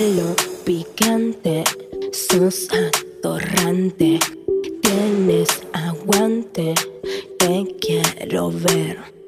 pelo picante, sos atorrante, tienes aguante, te quiero ver.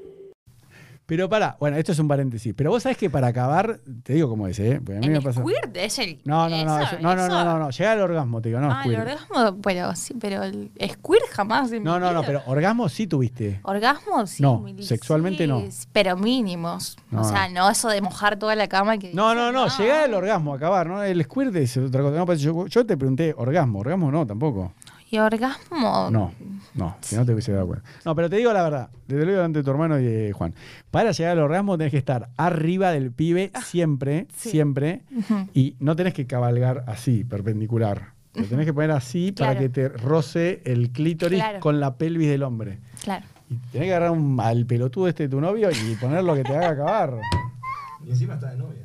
Pero para, bueno, esto es un paréntesis. Pero vos sabés que para acabar, te digo cómo es, ¿eh? Porque a mí me el pasa. squirt es el. No, no, no, eso, no, no, no, no, no, llega al orgasmo, te digo, no, Ah, el orgasmo, bueno, sí, pero el squirt jamás. en No, no, no, pero orgasmo sí tuviste. Orgasmos, sí. No, sexualmente sí, no. Pero mínimos. No. O sea, no eso de mojar toda la cama que. No, no, no, llegar al orgasmo, acabar, ¿no? El squirt es otra cosa. No, pues yo, yo te pregunté orgasmo, orgasmo no, tampoco. Y orgasmo. No, no, si no te hubiese dado cuenta. No, pero te digo la verdad, te lo digo delante de tu hermano y de Juan. Para llegar al orgasmo tenés que estar arriba del pibe siempre, Ah, sí. siempre, Ujú. y no tenés que cabalgar así, perpendicular. Lo tenés que poner así para que te roce el clítoris Claro. con la pelvis del hombre. Claro. Y tenés que agarrar un- al pelotudo este de tu novio y poner lo que te haga acabar. Y encima está de novia.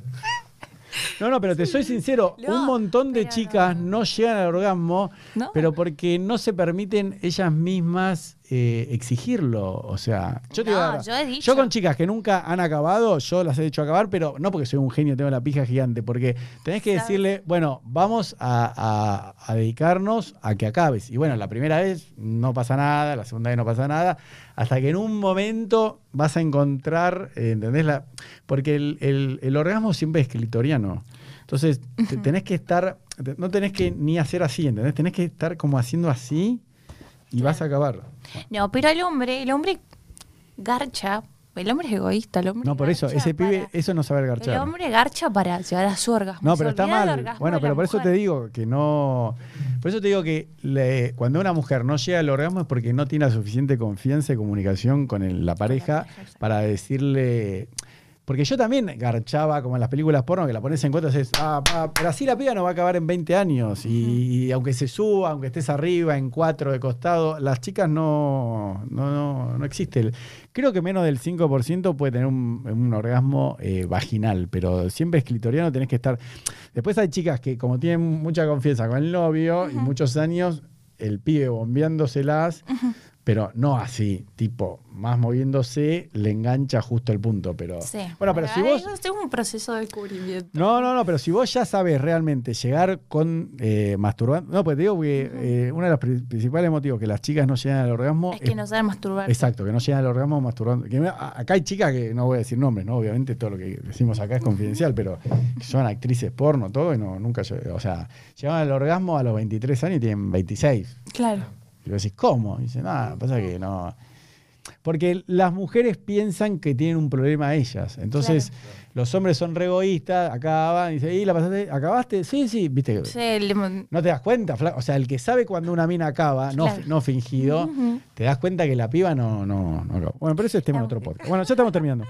No, no, pero te soy sincero, No, un montón de chicas no. no llegan al orgasmo, pero porque no se permiten ellas mismas eh, exigirlo. O sea, yo te yo he dicho. con chicas que nunca han acabado, yo las he hecho acabar, pero no porque soy un genio, tengo la pija gigante, porque tenés que ¿Sabes? decirle, bueno, vamos a, a- a dedicarnos a que acabes. Y bueno, la primera vez no pasa nada, la segunda vez no pasa nada, hasta que en un momento vas a encontrar, eh, ¿entendés? La, porque el, el- el orgasmo siempre es clitoriano. Entonces, te- tenés que estar, no tenés que ni hacer así, ¿entendés? Tenés que estar como haciendo así y vas a acabar. No, pero el hombre, el hombre garcha. El hombre es egoísta, el hombre. No, por eso, ese pibe, eso no saber garchar. El hombre garcha para llegar a su orgasmo. No, pero está mal. Bueno, pero por eso te digo que no. Por eso te digo que le- cuando una mujer no llega al orgasmo es porque no tiene la suficiente confianza y comunicación con el- la pareja para decirle. Porque yo también garchaba, como en las películas porno, que la pones en cuenta y dices, ah, pa, pero así la piba no va a acabar en 20 años. Y, y aunque se suba, aunque estés arriba, en cuatro de costado, las chicas no, no, no, no existe. Creo que menos del 5% puede tener un, un orgasmo eh, vaginal, pero siempre es clitoriano, tenés que estar. Después hay chicas que, como tienen mucha confianza con el novio y muchos años, el pibe bombeándoselas, pero no así, tipo, más moviéndose, le engancha justo el punto. Pero Sí. bueno, pero si vos. Es un proceso de descubrimiento. No, no, no, pero si vos ya sabes realmente llegar con eh, masturbando. No, pues te digo que eh, uno de los pri- principales motivos que las chicas no llegan al orgasmo Es que no saben masturbar. Exacto, que no llegan al orgasmo masturbando. Que me- a- acá hay chicas que no voy a decir nombres, ¿no? Obviamente todo lo que decimos acá es confidencial, pero que son actrices porno, todo, y no, nunca. O sea, llegan al orgasmo a los 23 años y tienen 26. Claro. Y vos decís, ¿cómo? Y dicen, nada, pasa que no. Porque las mujeres piensan que tienen un problema ellas. Entonces, los hombres son re egoístas, acaban, y dicen, ¿y la pasaste? ¿Acabaste? Sí, sí, viste que. Sí, No te das cuenta, o sea, el que sabe cuando una mina acaba, no, Claro. no fingido, te das cuenta que la piba no, no, no acabó. Bueno, pero ese es tema de otro podcast. Bueno, ya estamos terminando.